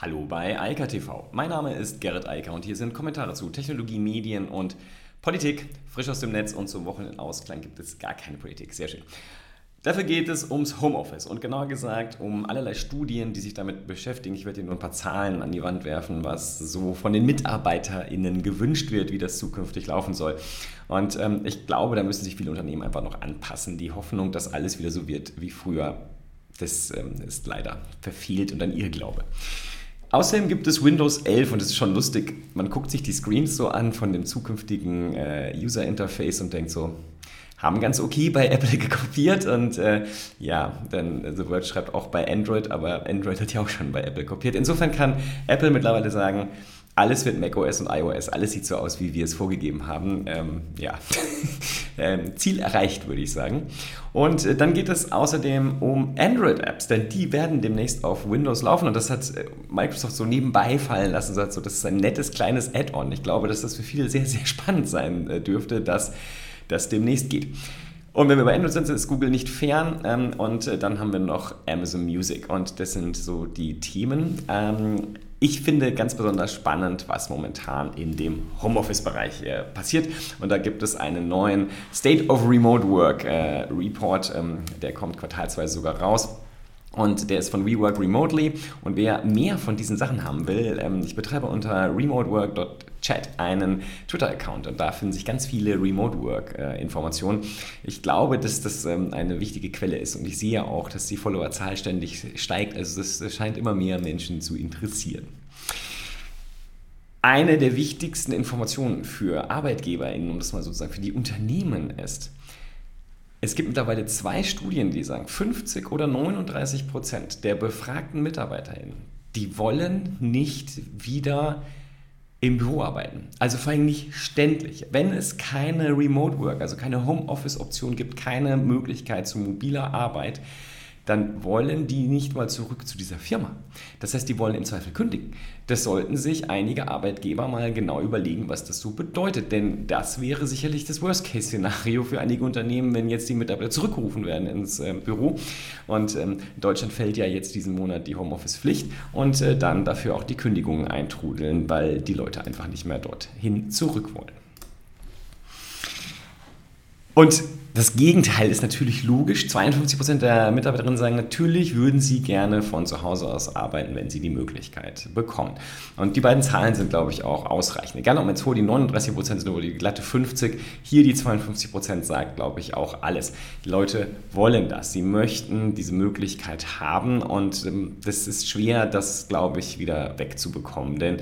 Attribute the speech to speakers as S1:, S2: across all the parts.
S1: Hallo bei Eika TV. Mein Name ist Gerrit Eiker und hier sind Kommentare zu Technologie, Medien und Politik. Frisch aus dem Netz und zum Wochenendausklang gibt es gar keine Politik. Sehr schön. Dafür geht es ums Homeoffice und genauer gesagt um allerlei Studien, die sich damit beschäftigen. Ich werde Ihnen nur ein paar Zahlen an die Wand werfen, was so von den MitarbeiterInnen gewünscht wird, wie das zukünftig laufen soll. Und ähm, ich glaube, da müssen sich viele Unternehmen einfach noch anpassen. Die Hoffnung, dass alles wieder so wird wie früher, das ähm, ist leider verfehlt und ein Irrglaube. Außerdem gibt es Windows 11 und es ist schon lustig. Man guckt sich die Screens so an von dem zukünftigen äh, User Interface und denkt so, haben ganz okay bei Apple gekopiert und äh, ja, dann The Verge schreibt auch bei Android, aber Android hat ja auch schon bei Apple kopiert. Insofern kann Apple mittlerweile sagen, alles wird macOS und iOS, alles sieht so aus, wie wir es vorgegeben haben. Ähm, ja, ähm, Ziel erreicht, würde ich sagen. Und äh, dann geht es außerdem um Android-Apps, denn die werden demnächst auf Windows laufen und das hat äh, Microsoft so nebenbei fallen lassen, so, das ist ein nettes kleines Add-on. Ich glaube, dass das für viele sehr, sehr spannend sein äh, dürfte, dass das demnächst geht. Und wenn wir bei Android sind, ist Google nicht fern. Ähm, und dann haben wir noch Amazon Music. Und das sind so die Themen. Ich finde ganz besonders spannend, was momentan in dem Homeoffice-Bereich äh, passiert. Und da gibt es einen neuen State of Remote Work äh, Report, ähm, der kommt quartalsweise sogar raus. Und der ist von WeWork Remotely. Und wer mehr von diesen Sachen haben will, ähm, ich betreibe unter remotework.chat einen Twitter-Account und da finden sich ganz viele Remote Work-Informationen. ich glaube, dass das ähm, eine wichtige Quelle ist und ich sehe auch, dass die Followerzahl ständig steigt. Also das scheint immer mehr Menschen zu interessieren. Eine der wichtigsten Informationen für ArbeitgeberInnen, um das mal sozusagen für die Unternehmen ist, es gibt mittlerweile zwei Studien, die sagen, 50 oder 39 Prozent der befragten MitarbeiterInnen, die wollen nicht wieder im Büro arbeiten. Also vor allem nicht ständig. Wenn es keine Remote Work, also keine Homeoffice-Option gibt, keine Möglichkeit zu mobiler Arbeit, dann wollen die nicht mal zurück zu dieser Firma. Das heißt, die wollen im Zweifel kündigen. Das sollten sich einige Arbeitgeber mal genau überlegen, was das so bedeutet. Denn das wäre sicherlich das Worst-Case-Szenario für einige Unternehmen, wenn jetzt die Mitarbeiter zurückgerufen werden ins äh, Büro. Und ähm, in Deutschland fällt ja jetzt diesen Monat die Homeoffice-Pflicht und äh, dann dafür auch die Kündigungen eintrudeln, weil die Leute einfach nicht mehr dorthin zurück wollen. Und das Gegenteil ist natürlich logisch. 52% der Mitarbeiterinnen sagen, natürlich würden sie gerne von zu Hause aus arbeiten, wenn sie die Möglichkeit bekommen. Und die beiden Zahlen sind, glaube ich, auch ausreichend. Egal, ob jetzt vor die 39% sind oder die glatte 50%, hier die 52% sagt, glaube ich, auch alles. Die Leute wollen das. Sie möchten diese Möglichkeit haben und ähm, das ist schwer, das, glaube ich, wieder wegzubekommen. Denn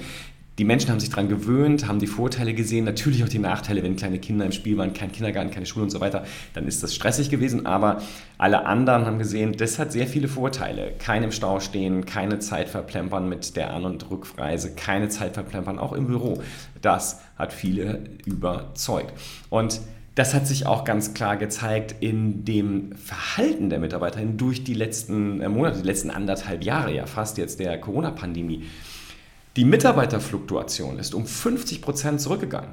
S1: die Menschen haben sich daran gewöhnt, haben die Vorteile gesehen, natürlich auch die Nachteile, wenn kleine Kinder im Spiel waren, kein Kindergarten, keine Schule und so weiter, dann ist das stressig gewesen, aber alle anderen haben gesehen, das hat sehr viele Vorteile. Kein im Stau stehen, keine Zeit verplempern mit der An- und Rückreise, keine Zeit verplempern, auch im Büro. Das hat viele überzeugt. Und das hat sich auch ganz klar gezeigt in dem Verhalten der Mitarbeiterinnen durch die letzten äh, Monate, die letzten anderthalb Jahre, ja fast jetzt der Corona-Pandemie. Die Mitarbeiterfluktuation ist um 50 Prozent zurückgegangen.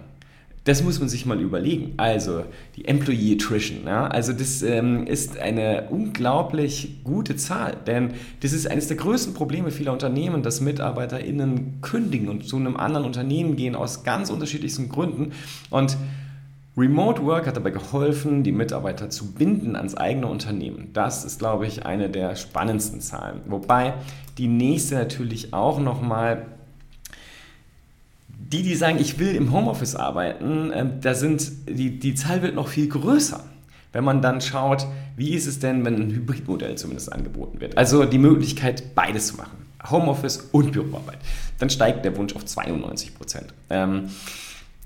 S1: Das muss man sich mal überlegen. Also die Employee Attrition. Ja? Also das ähm, ist eine unglaublich gute Zahl, denn das ist eines der größten Probleme vieler Unternehmen, dass MitarbeiterInnen kündigen und zu einem anderen Unternehmen gehen aus ganz unterschiedlichsten Gründen. Und Remote Work hat dabei geholfen, die Mitarbeiter zu binden ans eigene Unternehmen. Das ist, glaube ich, eine der spannendsten Zahlen. Wobei die nächste natürlich auch nochmal die, die sagen, ich will im Homeoffice arbeiten, äh, da sind, die, die Zahl wird noch viel größer. Wenn man dann schaut, wie ist es denn, wenn ein Hybridmodell zumindest angeboten wird? Also die Möglichkeit, beides zu machen. Homeoffice und Büroarbeit. Dann steigt der Wunsch auf 92 Prozent. Ähm,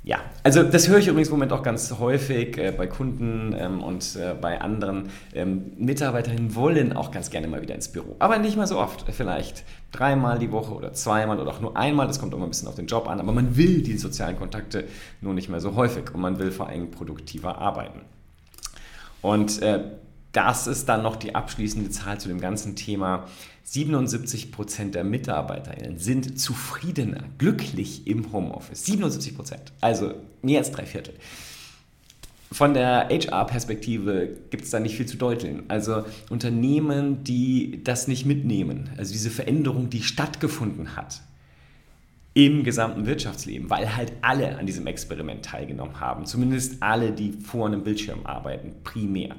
S1: ja, also das höre ich übrigens im Moment auch ganz häufig äh, bei Kunden ähm, und äh, bei anderen. Ähm, Mitarbeiterinnen wollen auch ganz gerne mal wieder ins Büro, aber nicht mal so oft. Vielleicht dreimal die Woche oder zweimal oder auch nur einmal. Das kommt immer ein bisschen auf den Job an, aber man will die sozialen Kontakte nur nicht mehr so häufig und man will vor allem produktiver arbeiten. Und äh, das ist dann noch die abschließende Zahl zu dem ganzen Thema. 77 Prozent der MitarbeiterInnen sind zufriedener, glücklich im Homeoffice. 77 Prozent, also mehr als drei Viertel. von der HR-Perspektive gibt es da nicht viel zu deuteln. Also Unternehmen, die das nicht mitnehmen, also diese Veränderung, die stattgefunden hat im gesamten Wirtschaftsleben, weil halt alle an diesem Experiment teilgenommen haben, zumindest alle, die vor einem Bildschirm arbeiten, primär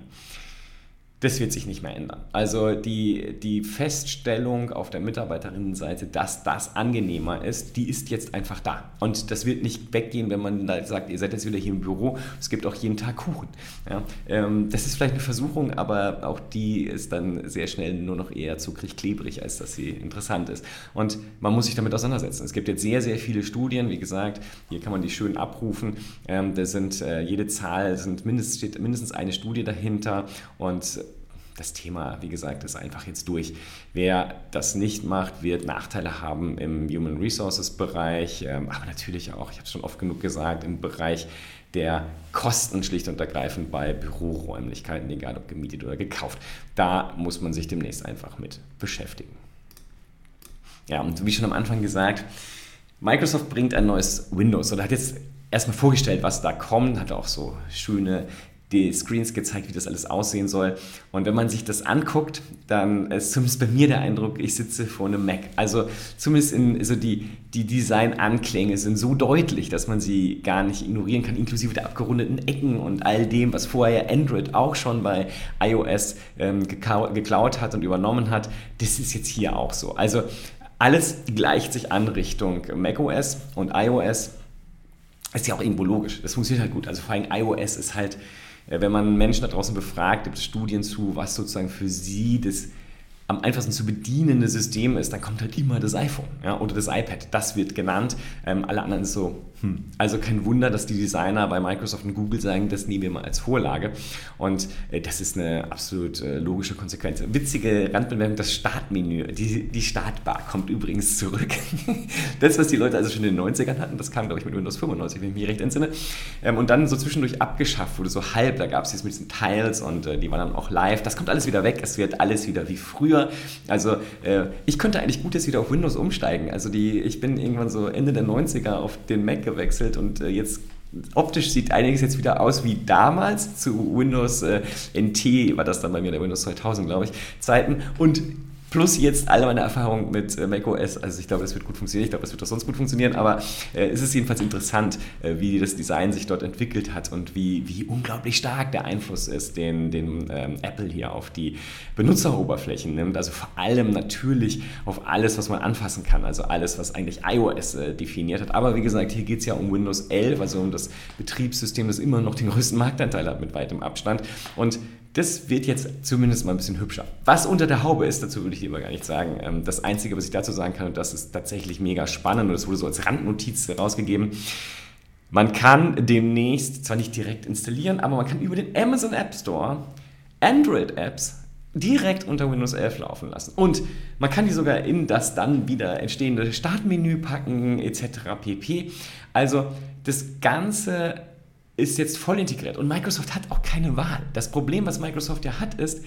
S1: das wird sich nicht mehr ändern. Also die, die Feststellung auf der Mitarbeiterinnenseite, dass das angenehmer ist, die ist jetzt einfach da. Und das wird nicht weggehen, wenn man da sagt, ihr seid jetzt wieder hier im Büro, es gibt auch jeden Tag Kuchen. Ja, ähm, das ist vielleicht eine Versuchung, aber auch die ist dann sehr schnell nur noch eher zuckrig klebrig, als dass sie interessant ist. Und man muss sich damit auseinandersetzen. Es gibt jetzt sehr, sehr viele Studien, wie gesagt, hier kann man die schön abrufen. Ähm, da sind äh, jede Zahl, sind mindestens, steht mindestens eine Studie dahinter und das Thema, wie gesagt, ist einfach jetzt durch. Wer das nicht macht, wird Nachteile haben im Human Resources Bereich, ähm, aber natürlich auch, ich habe es schon oft genug gesagt, im Bereich der Kosten schlicht und ergreifend bei Büroräumlichkeiten, egal ob gemietet oder gekauft. Da muss man sich demnächst einfach mit beschäftigen. Ja, und wie schon am Anfang gesagt, Microsoft bringt ein neues Windows oder hat jetzt erstmal vorgestellt, was da kommt, hat auch so schöne die Screens gezeigt, wie das alles aussehen soll. Und wenn man sich das anguckt, dann ist zumindest bei mir der Eindruck, ich sitze vor einem Mac. Also zumindest in, so die, die Design-Anklänge sind so deutlich, dass man sie gar nicht ignorieren kann, inklusive der abgerundeten Ecken und all dem, was vorher Android auch schon bei iOS ähm, geklaut hat und übernommen hat. Das ist jetzt hier auch so. Also alles gleicht sich an Richtung macOS und iOS. Ist ja auch irgendwo logisch. Das funktioniert halt gut. Also vor allem iOS ist halt wenn man Menschen da draußen befragt, gibt es Studien zu, was sozusagen für sie das am einfachsten zu bedienende System ist, dann kommt halt immer das iPhone ja, oder das iPad. Das wird genannt. Ähm, alle anderen ist so, hm. also kein Wunder, dass die Designer bei Microsoft und Google sagen, das nehmen wir mal als Vorlage. Und äh, das ist eine absolut äh, logische Konsequenz. Witzige Randbemerkung, das Startmenü, die, die Startbar kommt übrigens zurück. das, was die Leute also schon in den 90ern hatten, das kam, glaube ich, mit Windows 95, wenn ich mich recht entsinne. Ähm, und dann so zwischendurch abgeschafft wurde, so halb. Da gab es jetzt mit diesen Tiles und äh, die waren dann auch live. Das kommt alles wieder weg. Es wird alles wieder wie früher. Also äh, ich könnte eigentlich gut jetzt wieder auf Windows umsteigen. Also die, ich bin irgendwann so Ende der 90er auf den Mac gewechselt und äh, jetzt optisch sieht einiges jetzt wieder aus wie damals zu Windows äh, NT, war das dann bei mir der Windows 2000, glaube ich, Zeiten. Und Plus jetzt alle meine Erfahrungen mit äh, macOS. Also ich glaube, das wird gut funktionieren. Ich glaube, das wird auch sonst gut funktionieren. Aber äh, es ist jedenfalls interessant, äh, wie das Design sich dort entwickelt hat und wie, wie unglaublich stark der Einfluss ist, den, den ähm, Apple hier auf die Benutzeroberflächen nimmt. Also vor allem natürlich auf alles, was man anfassen kann. Also alles, was eigentlich iOS äh, definiert hat. Aber wie gesagt, hier geht es ja um Windows 11, also um das Betriebssystem, das immer noch den größten Marktanteil hat mit weitem Abstand. Und das wird jetzt zumindest mal ein bisschen hübscher. Was unter der Haube ist, dazu würde ich lieber gar nicht sagen. Ähm, das Einzige, was ich dazu sagen kann, und das ist tatsächlich mega spannend und das wurde so als Randnotiz rausgegeben, man kann demnächst zwar nicht direkt installieren, aber man kann über den Amazon App Store Android-Apps direkt unter Windows 11 laufen lassen. Und man kann die sogar in das dann wieder entstehende Startmenü packen, etc. pp. Also das Ganze ist jetzt voll integriert und Microsoft hat auch keine Wahl. Das Problem, was Microsoft ja hat, ist,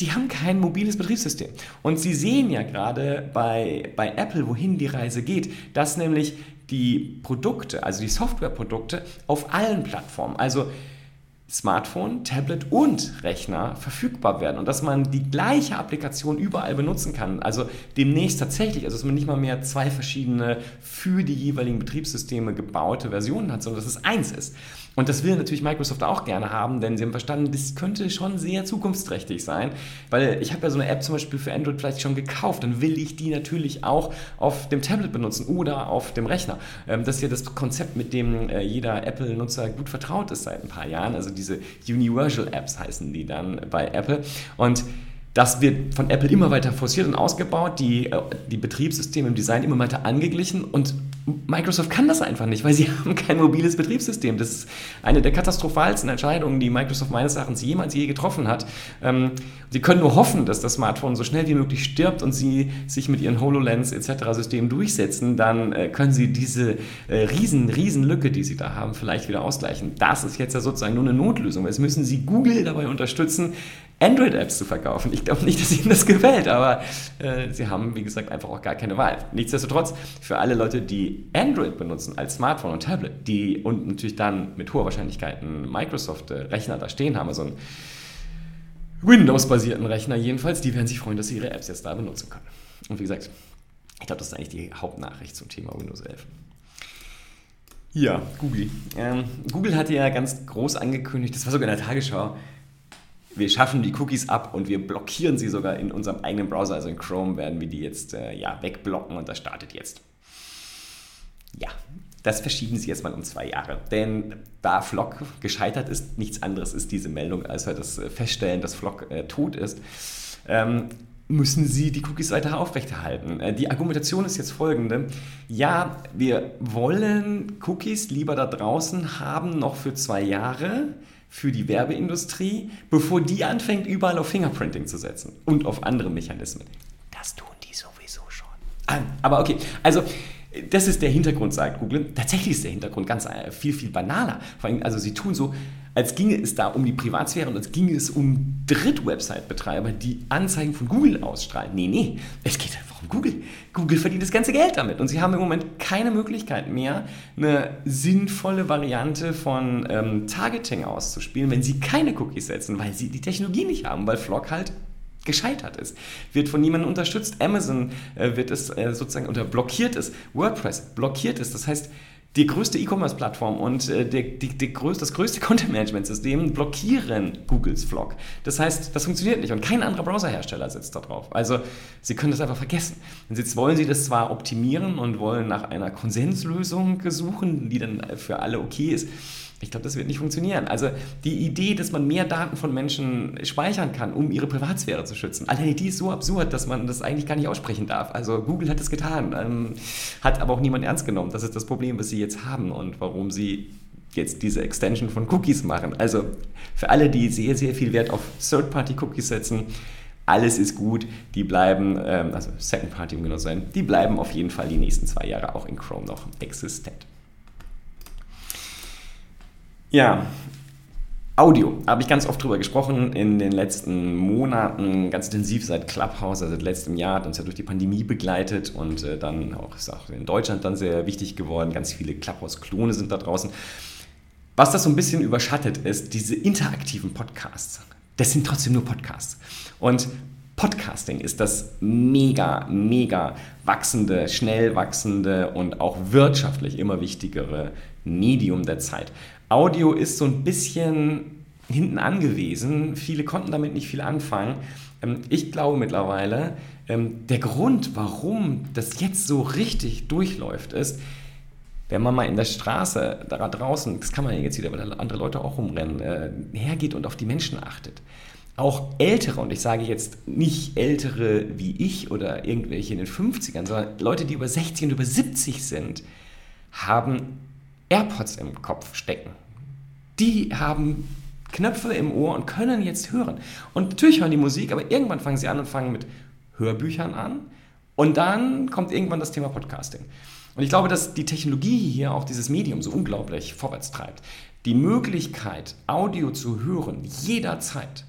S1: die haben kein mobiles Betriebssystem. Und sie sehen ja gerade bei, bei Apple, wohin die Reise geht, dass nämlich die Produkte, also die Softwareprodukte auf allen Plattformen, also Smartphone, Tablet und Rechner verfügbar werden und dass man die gleiche Applikation überall benutzen kann. Also demnächst tatsächlich, also dass man nicht mal mehr zwei verschiedene für die jeweiligen Betriebssysteme gebaute Versionen hat, sondern dass es eins ist. Und das will natürlich Microsoft auch gerne haben, denn sie haben verstanden, das könnte schon sehr zukunftsträchtig sein, weil ich habe ja so eine App zum Beispiel für Android vielleicht schon gekauft, dann will ich die natürlich auch auf dem Tablet benutzen oder auf dem Rechner. Ähm, das ist ja das Konzept, mit dem äh, jeder Apple-Nutzer gut vertraut ist seit ein paar Jahren. Also diese Universal Apps heißen die dann bei Apple. Und das wird von Apple immer weiter forciert und ausgebaut, die, äh, die Betriebssysteme im Design immer weiter angeglichen und Microsoft kann das einfach nicht, weil sie haben kein mobiles Betriebssystem. Das ist eine der katastrophalsten Entscheidungen, die Microsoft meines Erachtens jemals je getroffen hat. Ähm, sie können nur hoffen, dass das Smartphone so schnell wie möglich stirbt und sie sich mit ihren HoloLens etc. Systemen durchsetzen, dann äh, können sie diese äh, riesen, riesen Lücke, die sie da haben, vielleicht wieder ausgleichen. Das ist jetzt ja sozusagen nur eine Notlösung. Jetzt müssen sie Google dabei unterstützen, Android-Apps zu verkaufen. Ich glaube nicht, dass ihnen das gefällt, aber äh, sie haben, wie gesagt, einfach auch gar keine Wahl. Nichtsdestotrotz, für alle Leute, die Android benutzen als Smartphone und Tablet, die und natürlich dann mit hoher Wahrscheinlichkeit einen Microsoft-Rechner da stehen haben, also einen Windows-basierten Rechner jedenfalls, die werden sich freuen, dass sie ihre Apps jetzt da benutzen können. Und wie gesagt, ich glaube, das ist eigentlich die Hauptnachricht zum Thema Windows 11. Ja, Google. Ähm, Google hatte ja ganz groß angekündigt, das war sogar in der Tagesschau, wir schaffen die Cookies ab und wir blockieren sie sogar in unserem eigenen Browser, also in Chrome werden wir die jetzt äh, ja, wegblocken und das startet jetzt. Ja, das verschieben sie jetzt mal um zwei Jahre. Denn da Flock gescheitert ist, nichts anderes ist diese Meldung, als wir das äh, feststellen, dass Flock äh, tot ist. Ähm, müssen sie die Cookies weiter aufrechterhalten. Äh, die Argumentation ist jetzt folgende. Ja, wir wollen Cookies lieber da draußen haben, noch für zwei Jahre für die Werbeindustrie, bevor die anfängt, überall auf Fingerprinting zu setzen und auf andere Mechanismen. Das tun die sowieso schon. Ah, aber okay, also das ist der Hintergrund, sagt Google. Tatsächlich ist der Hintergrund ganz äh, viel, viel banaler. Vor allem, also sie tun so, als ginge es da um die Privatsphäre und als ginge es um Dritt-Website-Betreiber, die Anzeigen von Google ausstrahlen. Nee, nee, es geht einfach um Google. Google verdient das ganze Geld damit und sie haben im Moment keine Möglichkeit mehr, eine sinnvolle Variante von ähm, Targeting auszuspielen, wenn sie keine Cookies setzen, weil sie die Technologie nicht haben, weil Flock halt gescheitert ist, wird von niemandem unterstützt. Amazon äh, wird es äh, sozusagen unter blockiert ist, WordPress blockiert ist. Das heißt, die größte E-Commerce-Plattform und äh, die, die, die größ, das größte Content-Management-System blockieren Googles Vlog. Das heißt, das funktioniert nicht und kein anderer Browserhersteller setzt da drauf. Also Sie können das einfach vergessen. Und jetzt wollen Sie das zwar optimieren und wollen nach einer Konsenslösung suchen, die dann für alle okay ist. Ich glaube, das wird nicht funktionieren. Also die Idee, dass man mehr Daten von Menschen speichern kann, um ihre Privatsphäre zu schützen, alleine die ist so absurd, dass man das eigentlich gar nicht aussprechen darf. Also Google hat das getan, ähm, hat aber auch niemand ernst genommen. Das ist das Problem, was sie jetzt haben und warum sie jetzt diese Extension von Cookies machen. Also für alle, die sehr, sehr viel Wert auf Third-Party-Cookies setzen, alles ist gut, die bleiben, ähm, also Second-Party, um genau zu sein, die bleiben auf jeden Fall die nächsten zwei Jahre auch in Chrome noch existent. Ja, Audio, habe ich ganz oft drüber gesprochen in den letzten Monaten, ganz intensiv seit Clubhouse, also seit letztem Jahr, hat uns ja durch die Pandemie begleitet und äh, dann auch, ist auch in Deutschland dann sehr wichtig geworden. Ganz viele Clubhouse-Klone sind da draußen. Was das so ein bisschen überschattet, ist diese interaktiven Podcasts. Das sind trotzdem nur Podcasts. Und Podcasting ist das mega, mega wachsende, schnell wachsende und auch wirtschaftlich immer wichtigere Medium der Zeit. Audio ist so ein bisschen hinten angewiesen. Viele konnten damit nicht viel anfangen. Ähm, ich glaube mittlerweile, ähm, der Grund, warum das jetzt so richtig durchläuft, ist, wenn man mal in der Straße da draußen, das kann man ja jetzt wieder, weil andere Leute auch rumrennen, äh, hergeht und auf die Menschen achtet. Auch ältere, und ich sage jetzt nicht ältere wie ich oder irgendwelche in den 50ern, sondern Leute, die über 60 und über 70 sind, haben AirPods im Kopf stecken. Die haben Knöpfe im Ohr und können jetzt hören. Und natürlich hören die Musik, aber irgendwann fangen sie an und fangen mit Hörbüchern an. Und dann kommt irgendwann das Thema Podcasting. Und ich glaube, dass die Technologie hier auch dieses Medium so unglaublich vorwärts treibt. Die Möglichkeit, Audio zu hören, jederzeit,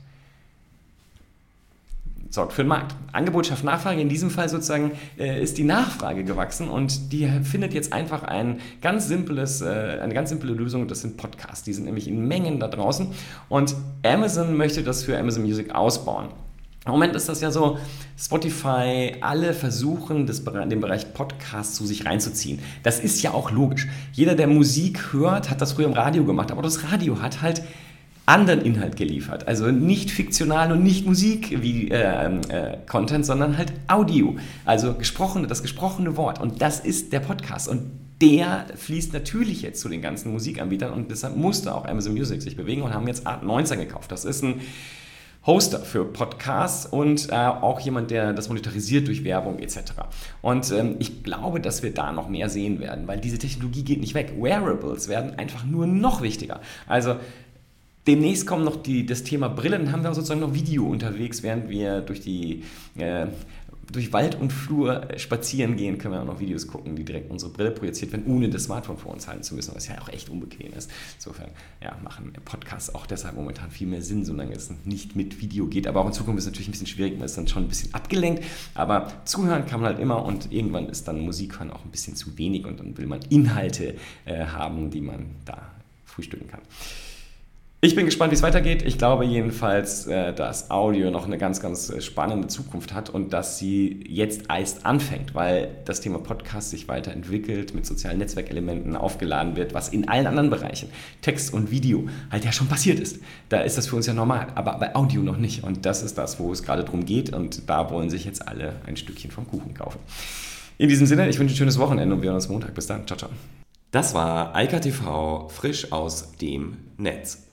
S1: sorgt für den Markt. Angebot schafft Nachfrage. In diesem Fall sozusagen äh, ist die Nachfrage gewachsen und die findet jetzt einfach ein ganz simples, äh, eine ganz simple Lösung. Das sind Podcasts. Die sind nämlich in Mengen da draußen und Amazon möchte das für Amazon Music ausbauen. Im Moment ist das ja so, Spotify, alle versuchen, das, den Bereich Podcast zu sich reinzuziehen. Das ist ja auch logisch. Jeder, der Musik hört, hat das früher im Radio gemacht, aber das Radio hat halt anderen Inhalt geliefert. Also nicht fiktional und nicht Musik wie äh, äh, Content, sondern halt Audio. Also gesprochene, das gesprochene Wort. Und das ist der Podcast. Und der fließt natürlich jetzt zu den ganzen Musikanbietern und deshalb musste auch Amazon Music sich bewegen und haben jetzt Art 19 gekauft. Das ist ein Hoster für Podcasts und äh, auch jemand, der das monetarisiert durch Werbung etc. Und ähm, ich glaube, dass wir da noch mehr sehen werden, weil diese Technologie geht nicht weg. Wearables werden einfach nur noch wichtiger. Also Demnächst kommt noch die, das Thema Brillen, haben wir sozusagen noch Video unterwegs, während wir durch die, äh, durch Wald und Flur spazieren gehen, können wir auch noch Videos gucken, die direkt unsere Brille projiziert werden, ohne das Smartphone vor uns halten zu müssen, was ja auch echt unbequem ist. Insofern ja, machen Podcasts auch deshalb momentan viel mehr Sinn, solange es nicht mit Video geht. Aber auch in Zukunft ist es natürlich ein bisschen schwierig, man ist dann schon ein bisschen abgelenkt. Aber zuhören kann man halt immer und irgendwann ist dann Musik hören auch ein bisschen zu wenig und dann will man Inhalte äh, haben, die man da frühstücken kann. Ich bin gespannt, wie es weitergeht. Ich glaube jedenfalls, äh, dass Audio noch eine ganz, ganz äh, spannende Zukunft hat und dass sie jetzt erst anfängt, weil das Thema Podcast sich weiterentwickelt, mit sozialen Netzwerkelementen aufgeladen wird, was in allen anderen Bereichen, Text und Video, halt ja schon passiert ist. Da ist das für uns ja normal, aber bei Audio noch nicht. Und das ist das, wo es gerade drum geht und da wollen sich jetzt alle ein Stückchen vom Kuchen kaufen. In diesem Sinne, ich wünsche ein schönes Wochenende und wir hören uns Montag. Bis dann. Ciao, ciao. Das war Eika TV frisch aus dem Netz.